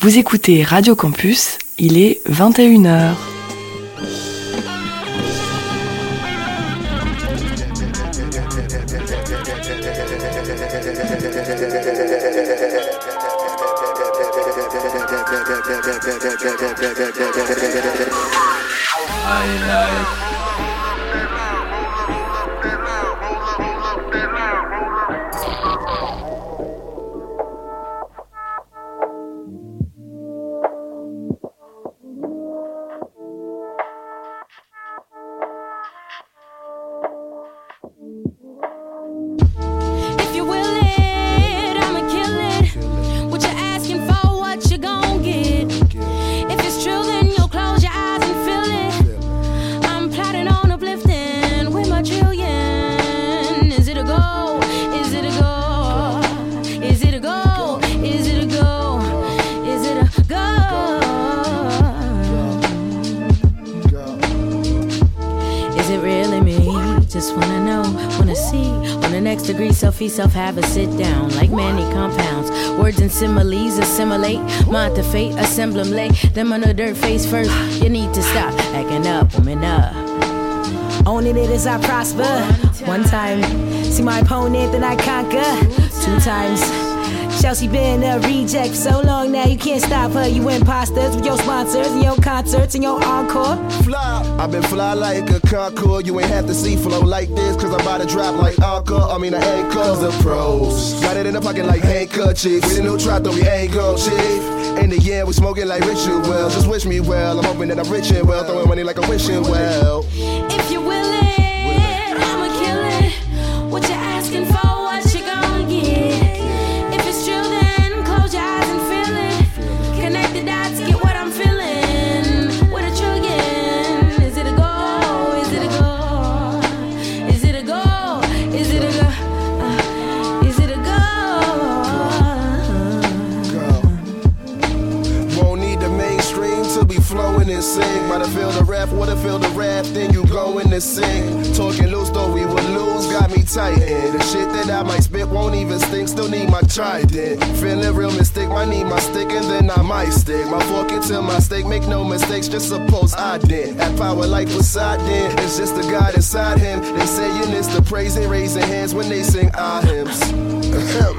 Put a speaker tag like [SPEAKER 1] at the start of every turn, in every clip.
[SPEAKER 1] Vous écoutez Radio Campus, il est 21h.
[SPEAKER 2] fate, assemble 'em late. Them on the dirt face first. You need to stop acting up, woman uh. up.
[SPEAKER 3] Owning it as I prosper. One time, see my opponent, then I conquer. Two times. Chelsea been a reject for so long now you can't stop her. You imposters with your sponsors and your concerts and your encore.
[SPEAKER 4] Fly, I've been fly like a Concorde. You ain't have to see flow like this, cause I'm about to drop like Anchor. I mean, I ain't cause the pros. Got it in the pocket like handkerchiefs. We the new trap, though we ain't gon' chief. In the end, we smoking like Richard Well, just wish me well. I'm hoping that I'm rich and well. Throwing money like a wishing well.
[SPEAKER 2] If you will
[SPEAKER 4] rap, would have feel the rap, then you go in the sink. Talking loose, though we would lose, got me tightened. The shit that I might spit won't even stink, still need my trident. Feeling real mistake, might need my stick and then I might stick. My fork into my steak, make no mistakes, just suppose I did. That power like Poseidon, it's just the God inside him. They saying it's the praising, raising hands when they sing our hymns.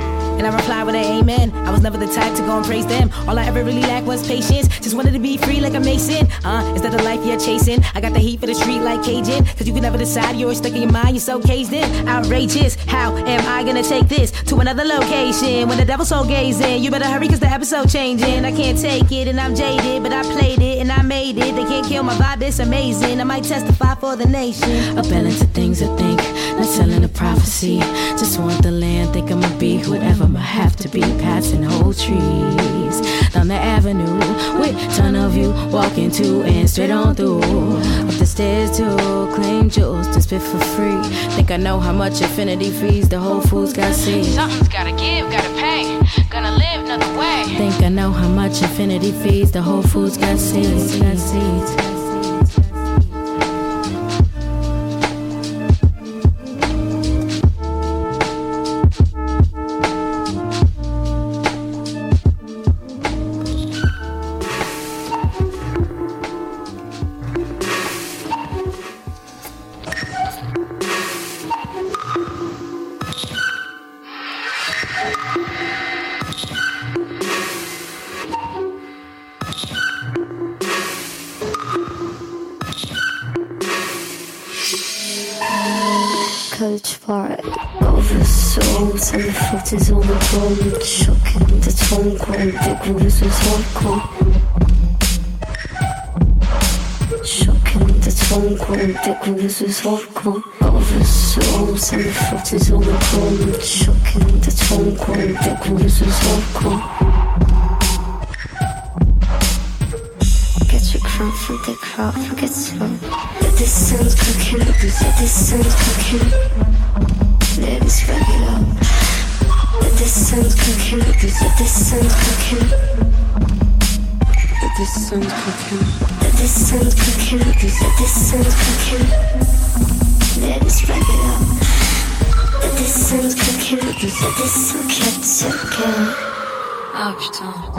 [SPEAKER 3] And I reply with an amen. I was never the type to go and praise them. All I ever really lacked was patience. Just wanted to be free like a mason. Uh, is that the life you're chasing? I got the heat for the street like Cajun. Cause you can never decide, you're stuck in your mind, you're so caged in. Outrageous. How am I gonna take this to another location? When the devil's so gazing, you better hurry cause the episode changing. I can't take it and I'm jaded, but I played it and I made it. They can't kill my vibe, it's amazing. I might testify for the nation.
[SPEAKER 2] A balance of things I think, not selling a prophecy. Just want the land, think I'ma be whatever I have to be. Passing whole trees down the avenue with ton of you walking to and straight on through. Up the stairs to claim jewels to spit for free. Think I know how much infinity fees the Whole Foods got see.
[SPEAKER 5] Something's gotta give, gotta pay. Gonna live another way.
[SPEAKER 2] Think I know how much infinity fees the Whole Foods got seeds. Got seeds.
[SPEAKER 6] Big grooves with hardcore Choking the tone Grown big grooves with hardcore Over soul Telefotos on the bone Choking the tone Grown big grooves with hardcore Get your 있어.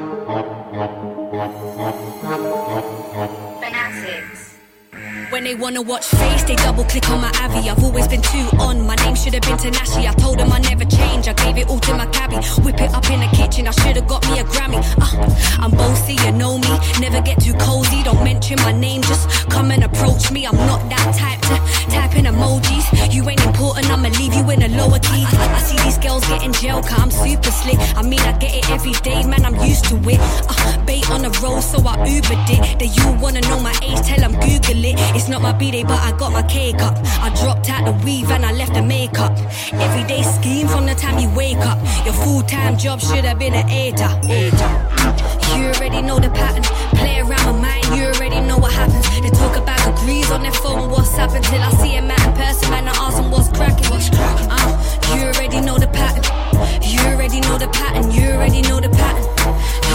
[SPEAKER 6] When
[SPEAKER 7] they wanna watch face, they double click on my Avi. I've always been too on. My name should have been Tanashi. I told them I never change. I gave it all to my cabbie. Whip it up in the kitchen. I should have got me a Grammy. Uh, I'm bossy, you know me. Never get too cozy. Don't mention my name. Just come and approach me. I'm not that type to type in emojis. You ain't important. I'ma leave you in a lower key. I, I see these girls getting jail. Cause I'm super slick. I mean, I get it every day, man. I'm used to it. Uh, bait on the road, so I Ubered it. That you wanna know my age? Tell Tell 'em Google it. It's not my B-day, but I got my cake up. I dropped out the weave and I left the makeup. Everyday scheme from the time you wake up. Your full-time job should have been an ATA. You already know the pattern. Play around my mind, you already know what happens. They talk about degrees on their phone, what's up until I see a man in person, man. I ask them what's cracking. What's cracking? Uh, you already know the pattern. You already know the pattern. You already know the pattern.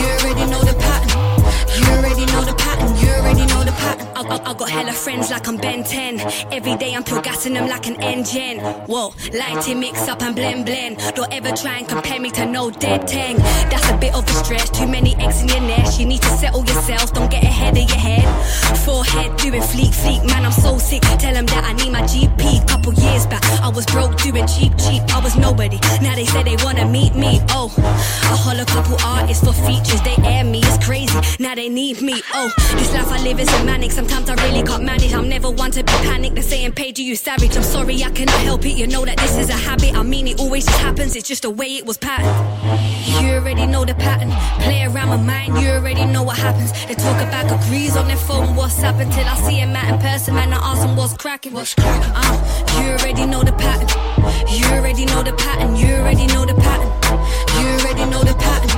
[SPEAKER 7] You already know the pattern. You already know the pattern. You already know the pattern. I, I, I got hella friends like I'm Ben 10. Every day I'm pure them like an engine. Whoa, lighting mix up and blend blend. Don't ever try and compare me to no dead tang. That's a bit of a stretch. Too many eggs in your nest. You need to settle yourself. Don't get ahead of your head. Forehead doing fleek fleek. Man, I'm so sick. Tell them that I need my GP. Was broke doing cheap cheap. I was nobody. Now they say they wanna meet me. Oh, I holler couple artists for features. They air me. It's crazy. Now they need me. Oh, this life I live is a manic. Sometimes I really can't manage. I'm never one to be panicked. They're saying, Paige, you savage. I'm sorry, I cannot help it. You know that this is a habit. I mean, it always just happens. It's just the way it was patterned. You already know the pattern. Play around my mind. You already know what happens. They talk about degrees on their phone. What's up until I see a man in person, man. I ask them what's cracking. What's cracking? Uh, you already know the pattern. You already know the pattern. You already know the pattern. You already know the pattern.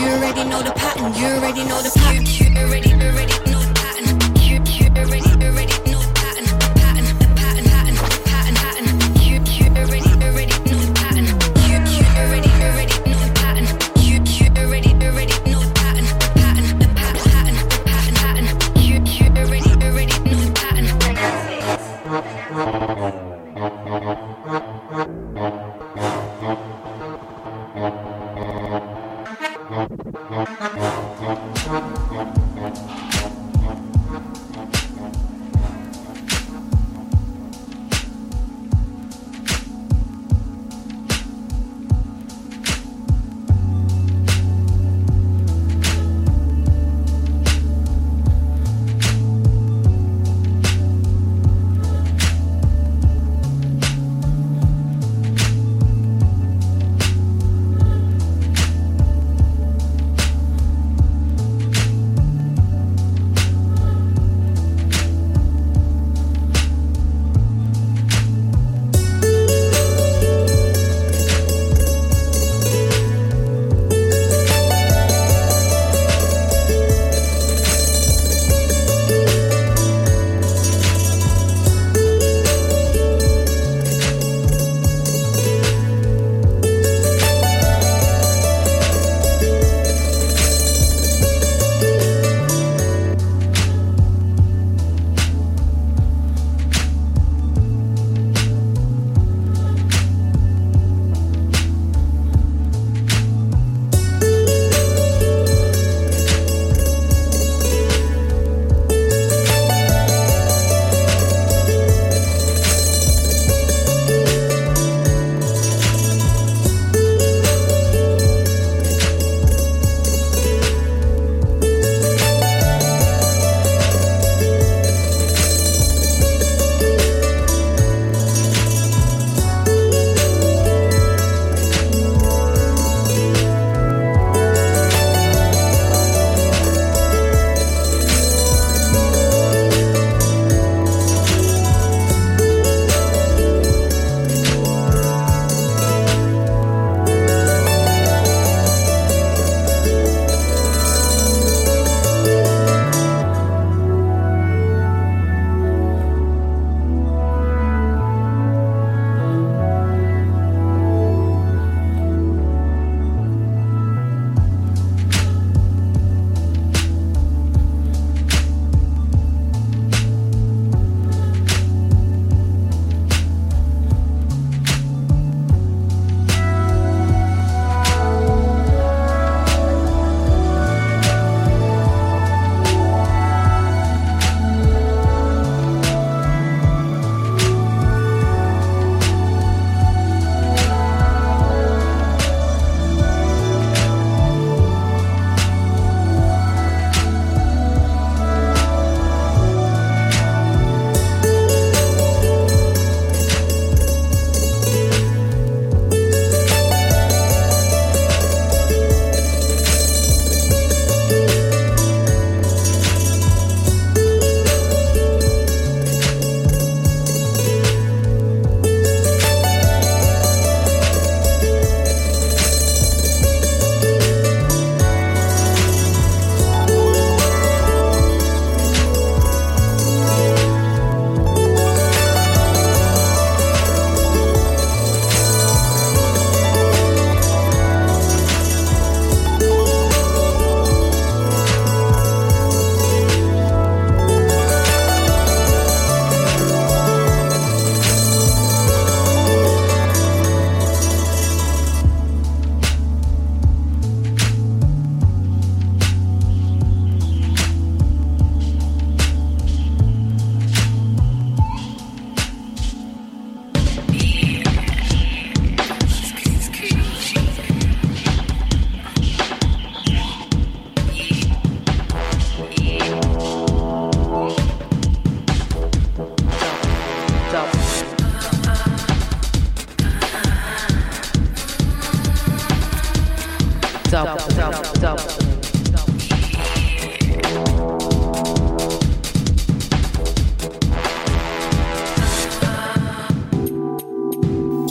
[SPEAKER 7] You already know the pattern. You already know the pattern. You already, already know the pattern. You already, already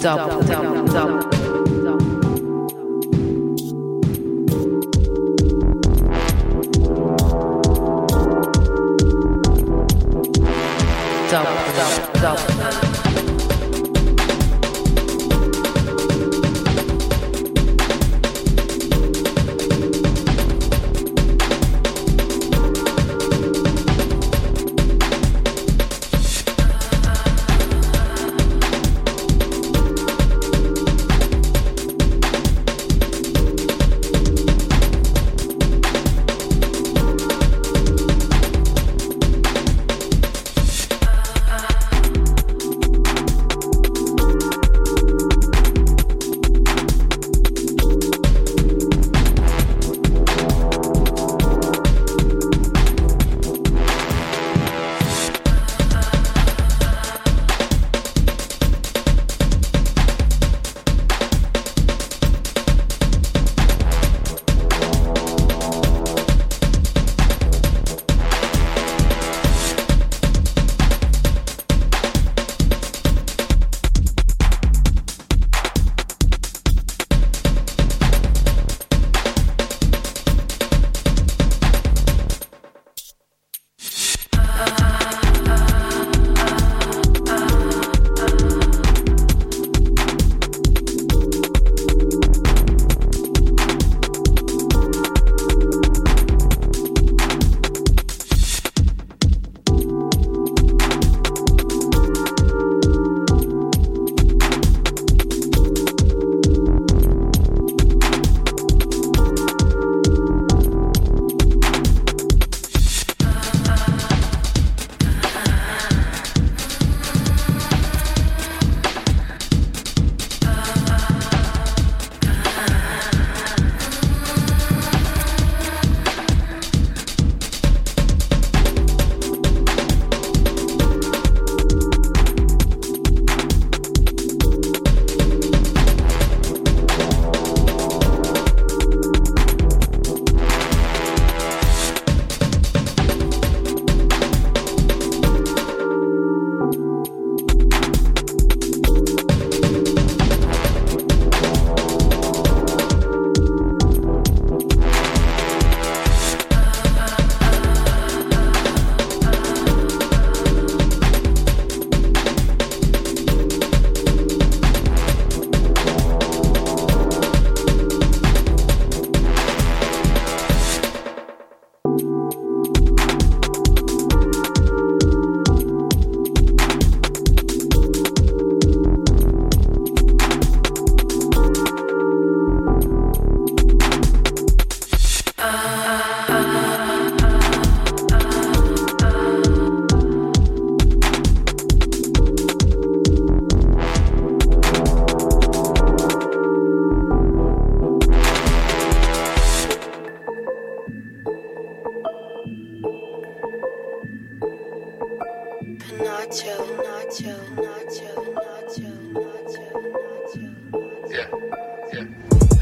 [SPEAKER 6] double,
[SPEAKER 8] double, double.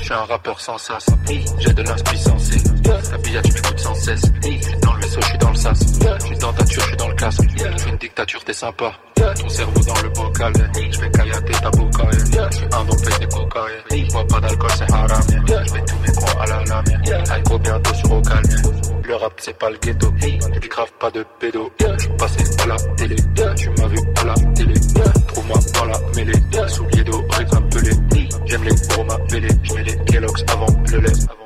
[SPEAKER 8] Je suis un rappeur sans sas, j'ai de l'inspi sensé. Ta billette, tu m'écoutes sans cesse. Dans le vaisseau, je suis dans le sas. Je suis dans ta je suis dans le casque. Je une dictature, t'es sympa. Ton cerveau dans le bocal. Je vais caillater ta boca. Je suis un dopé des coca. Bois pas d'alcool, c'est haram. Je mets tous mes croix à la lame. Aïko bientôt sur au calme. Le rap, c'est pas le ghetto. Je grave pas de pédo. Je suis passé à la télé. Tu m'as vu à la télé. Trouve-moi dans la mêlée. Comme pelé. J'aime les pour m'appeler. Je les Kellogg's avant le lait.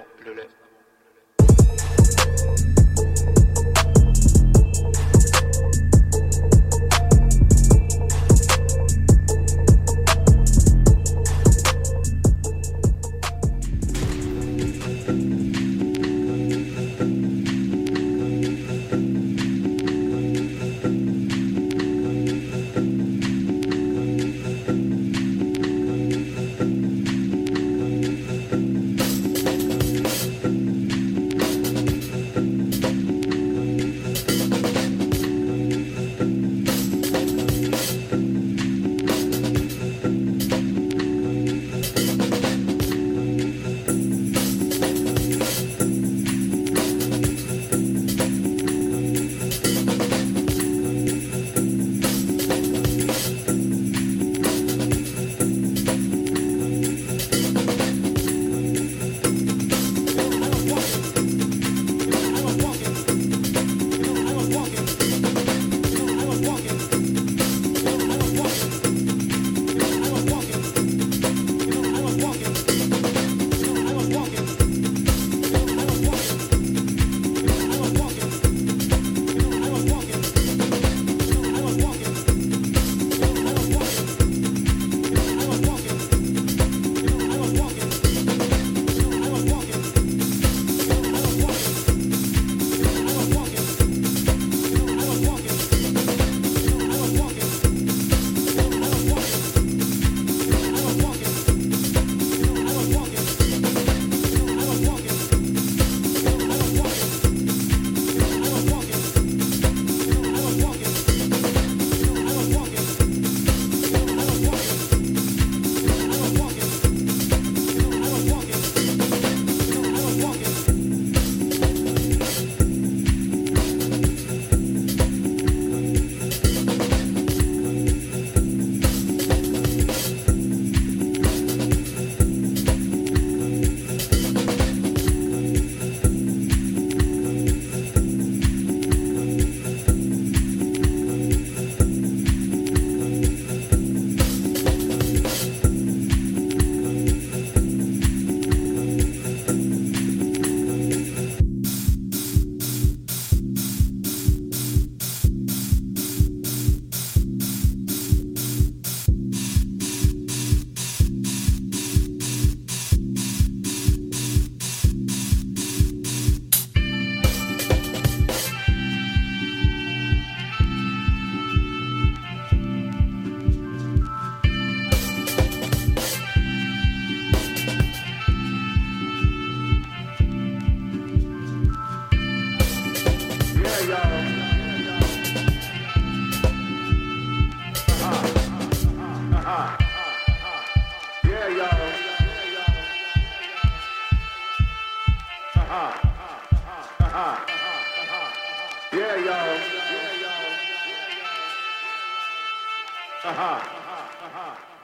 [SPEAKER 9] Uh-huh.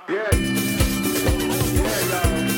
[SPEAKER 9] Yeah. Yeah, y'all.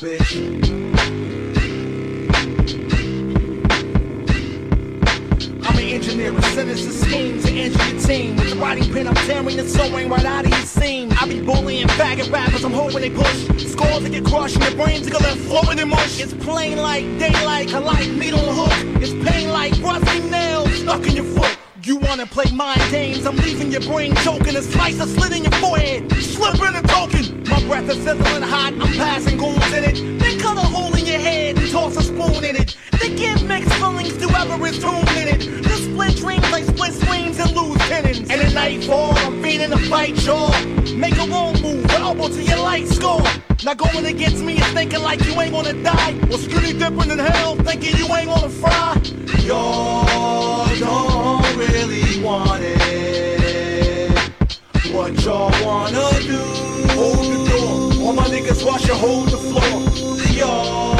[SPEAKER 10] Bitch. I'm an engineer with sinister schemes to injure your team. With the writing pen, I'm tearing the sewing right out of your seam. I be bullying faggot rappers, I'm hoping they push. Scores that get crushed and your brains are left floating in mush. It's plain like daylight, a light needle on hook. It's pain like rusty nails stuck in your foot. You wanna play mind games? I'm leaving your brain choking. A slice of slit in your forehead, slipping a token. My breath is sizzling hot. I'm passing goons in it. They cut a hole in your head and toss a spoon in it. They give mixed feelings to whoever is tuned in it. The split dreams like split screams and lose tendons. And at nightfall, I'm feeding a fight jaw. Make a wrong move, elbow to your light score. Now going against me is thinking like you ain't gonna die. Or skinny dipping in hell, thinking you ain't gonna fry. Y'all don't really want it. What y'all wanna do? All my niggas watch you hold the floor. Y'all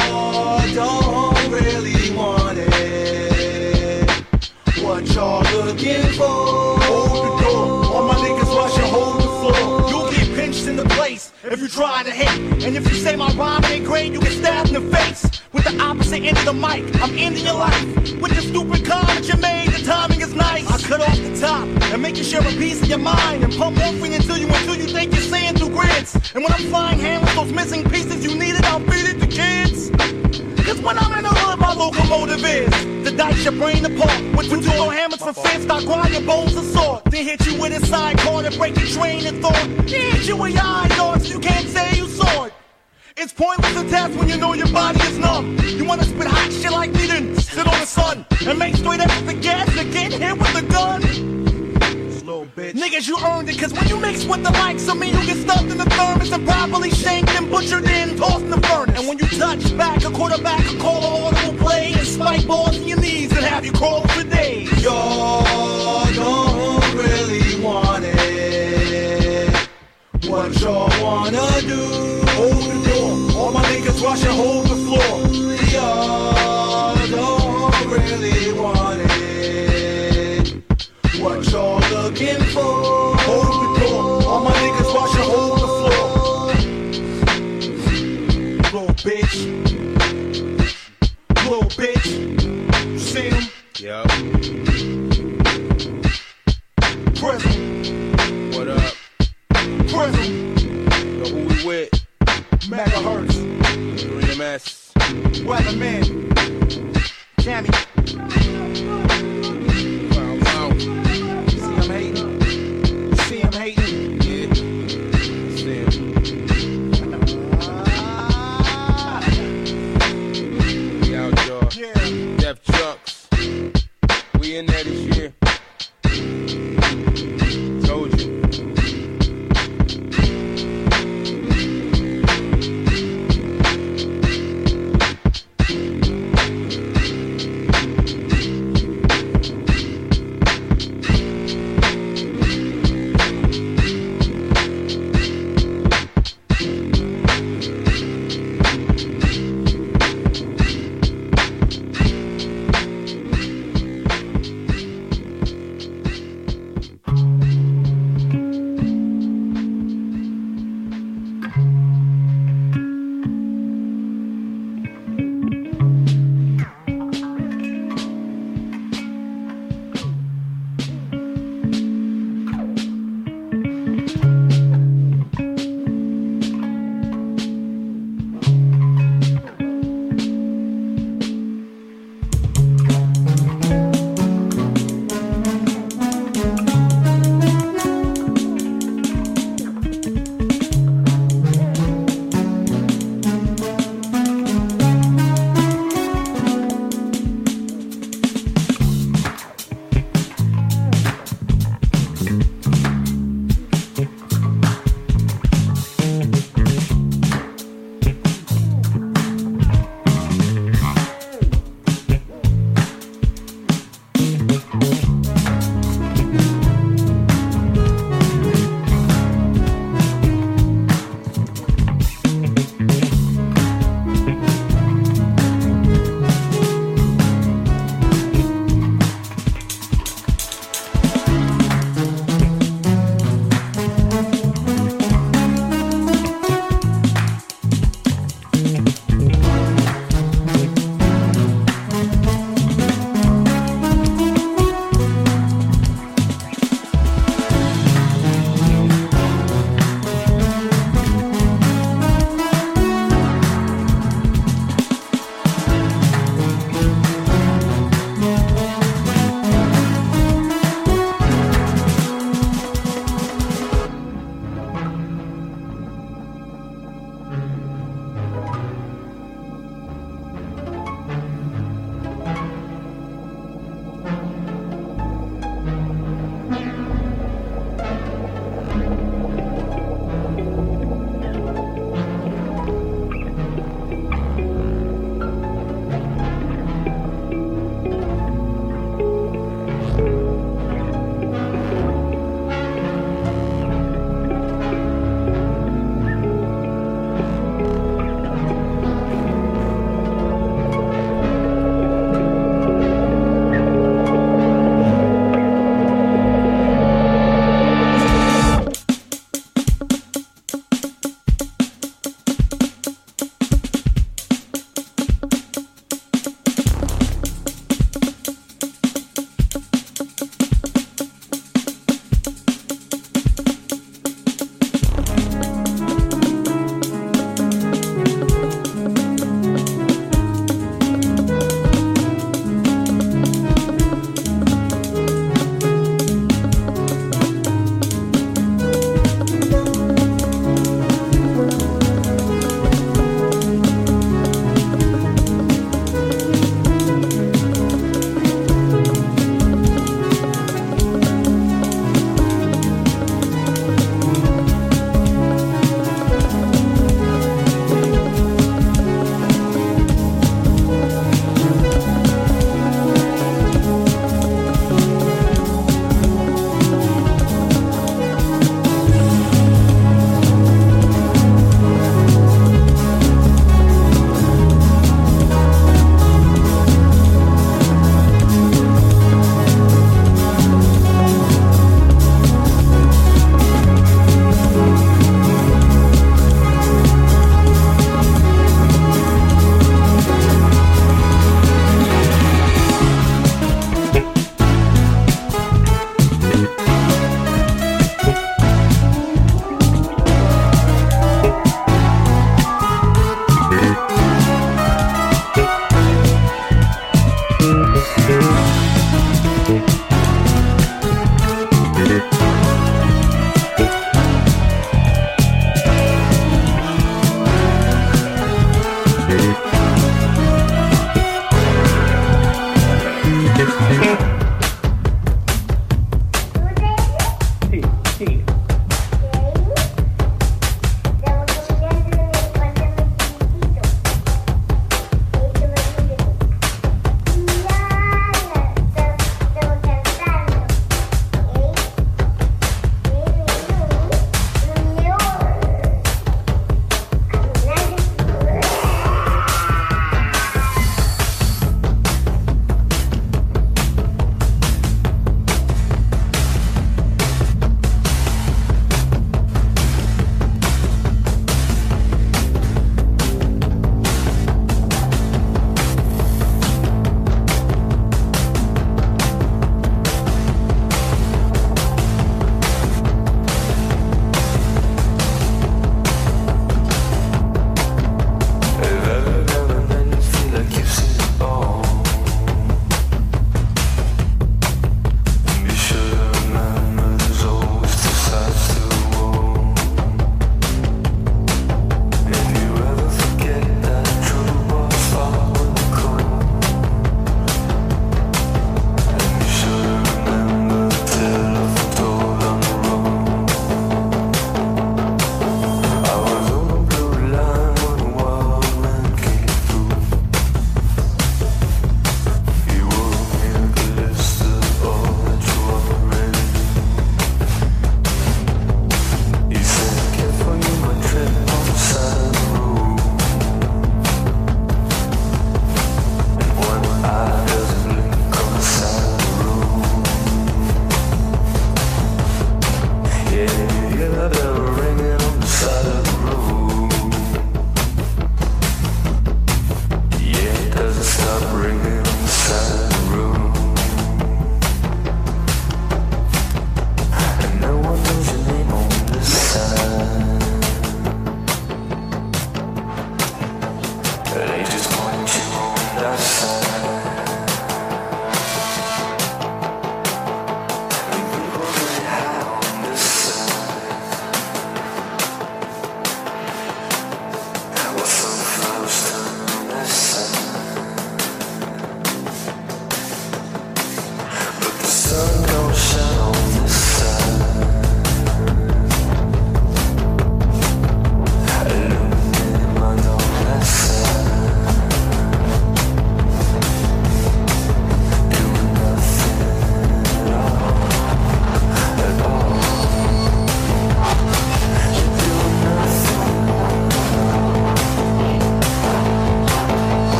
[SPEAKER 10] don't really want it. What y'all looking for? Hold the door. All my niggas watch you hold the floor. You'll get pinched in the place if you try to hit. And if you say my rhyme ain't great, you get stabbed in the face. With the opposite end of the mic, I'm ending your life. With the stupid comment you made, the timing is nice. I cut off the top and make you share a piece of your mind. And pump morphine until you until you think you're seeing And when I'm flying hand with those missing pieces you needed, I'll feed it to kids. Cause when I'm in the hood, my locomotive is to dice your brain apart with two dual hammers for fist. I grind your bones and sword. Then hit you with a sidecar to break your train of thought. Then hit you with your eye darts, you can't say you saw it. It's pointless to test when you know your body is numb. You wanna spit hot shit like me, then sit on the sun and make straight effort to gas to get hit with a gun. Niggas, you earned it, cause when you mix with the likes of me, you get stuffed in the thermos and properly shanked and butchered in, tossed in the furnace. And when you touch back, a quarterback will call an audible play and spike balls in your knees and have you crawl for days. Y'all don't really want it. What y'all wanna do? Hold the door. All my niggas watch you hold the floor. Y'all don't really want it. What y'all looking for? Hold the door. All my niggas watch you hold the floor. Little bitch. Little bitch. You see him?
[SPEAKER 11] Yup.
[SPEAKER 10] Prison.
[SPEAKER 11] What up?
[SPEAKER 10] Prison.
[SPEAKER 11] Yo, who we with?
[SPEAKER 10] Megahertz.
[SPEAKER 11] 3MS.
[SPEAKER 10] Weatherman. Cammy.
[SPEAKER 11] In there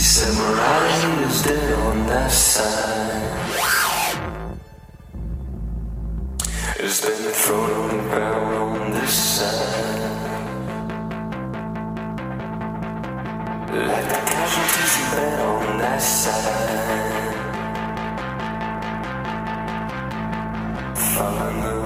[SPEAKER 11] He said Mariah was dead on
[SPEAKER 12] that side. It's been thrown on the ground on this side. Let the casualties you met on that side. Find the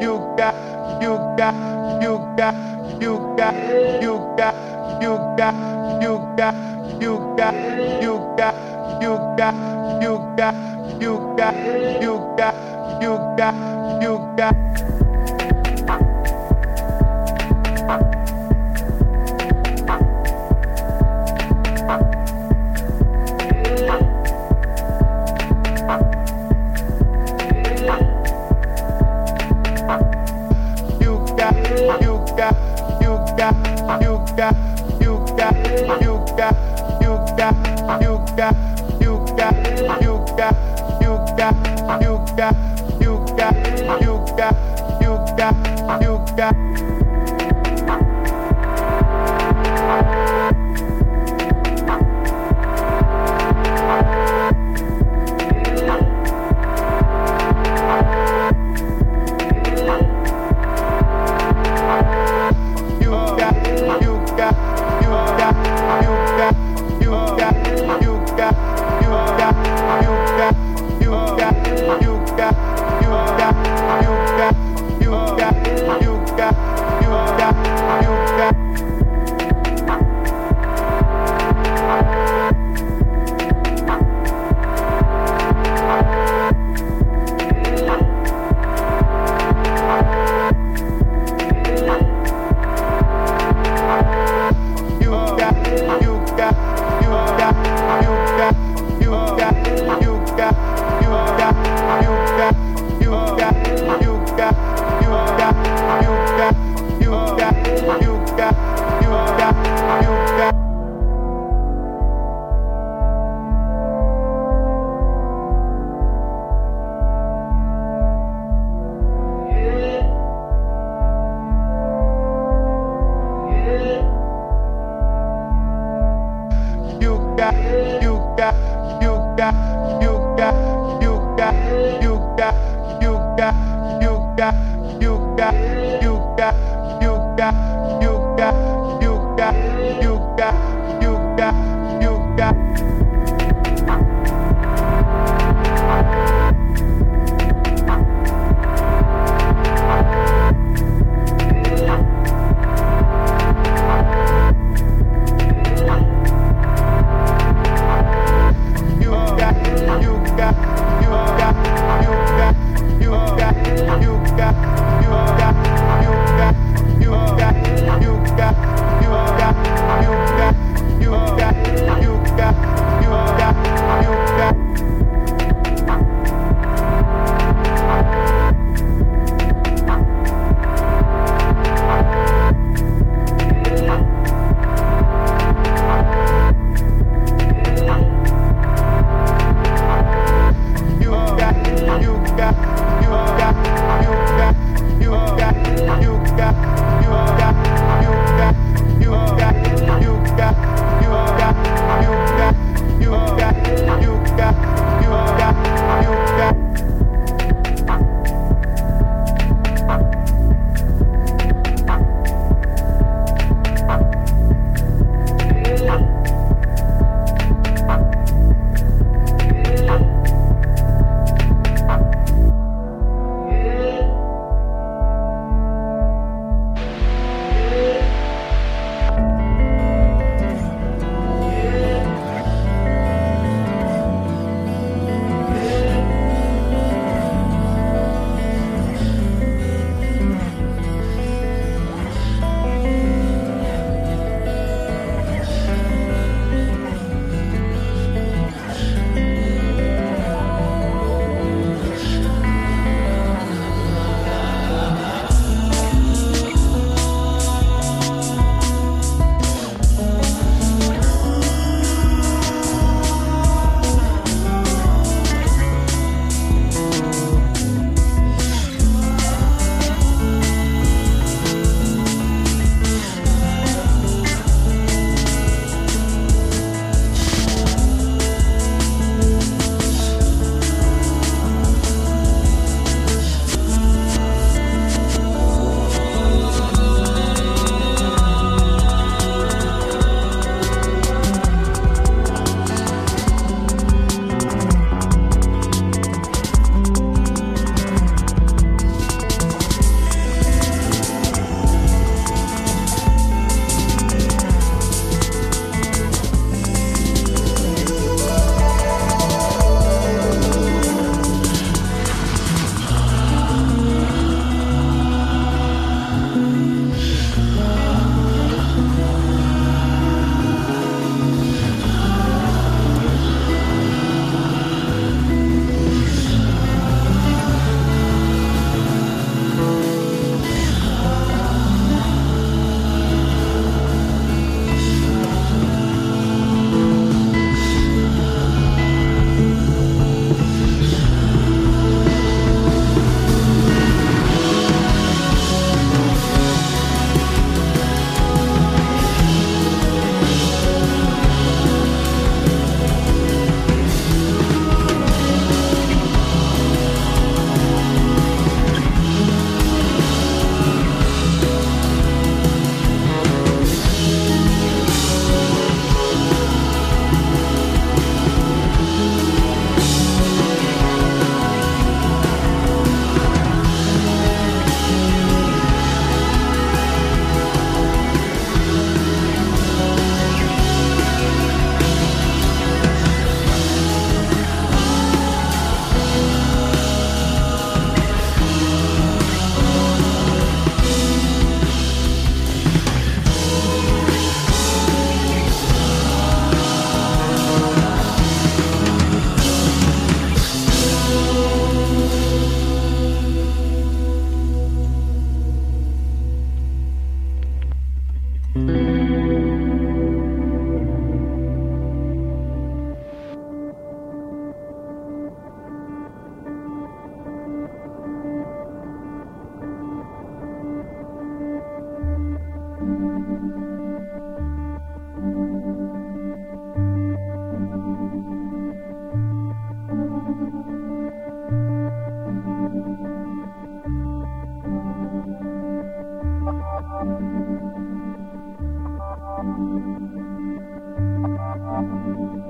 [SPEAKER 10] you got, you got, you got, you got, you got, you got, you got, you got, you got, you got, you got, you got, you got, you got, you got. Got, you got, you got, you got, you got, you got, you got, you got, you got, you got, you got, you got, you got, you got. you got, you got, you got, you got, you got, you got. You got, you got, you got, you got, Thank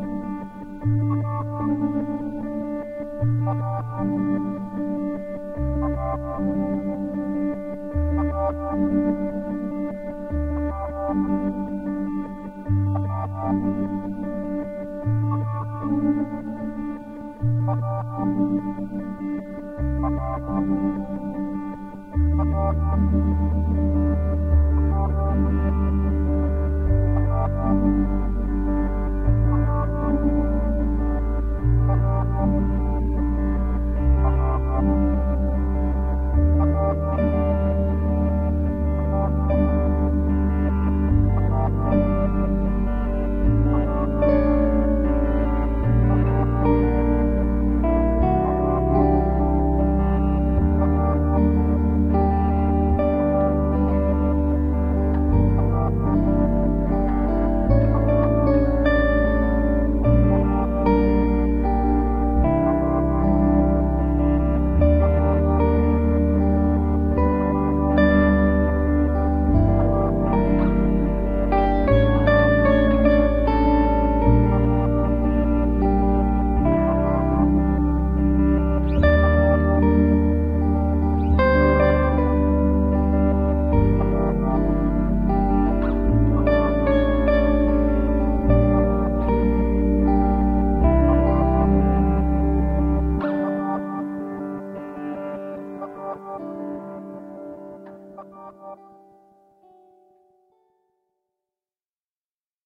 [SPEAKER 10] you.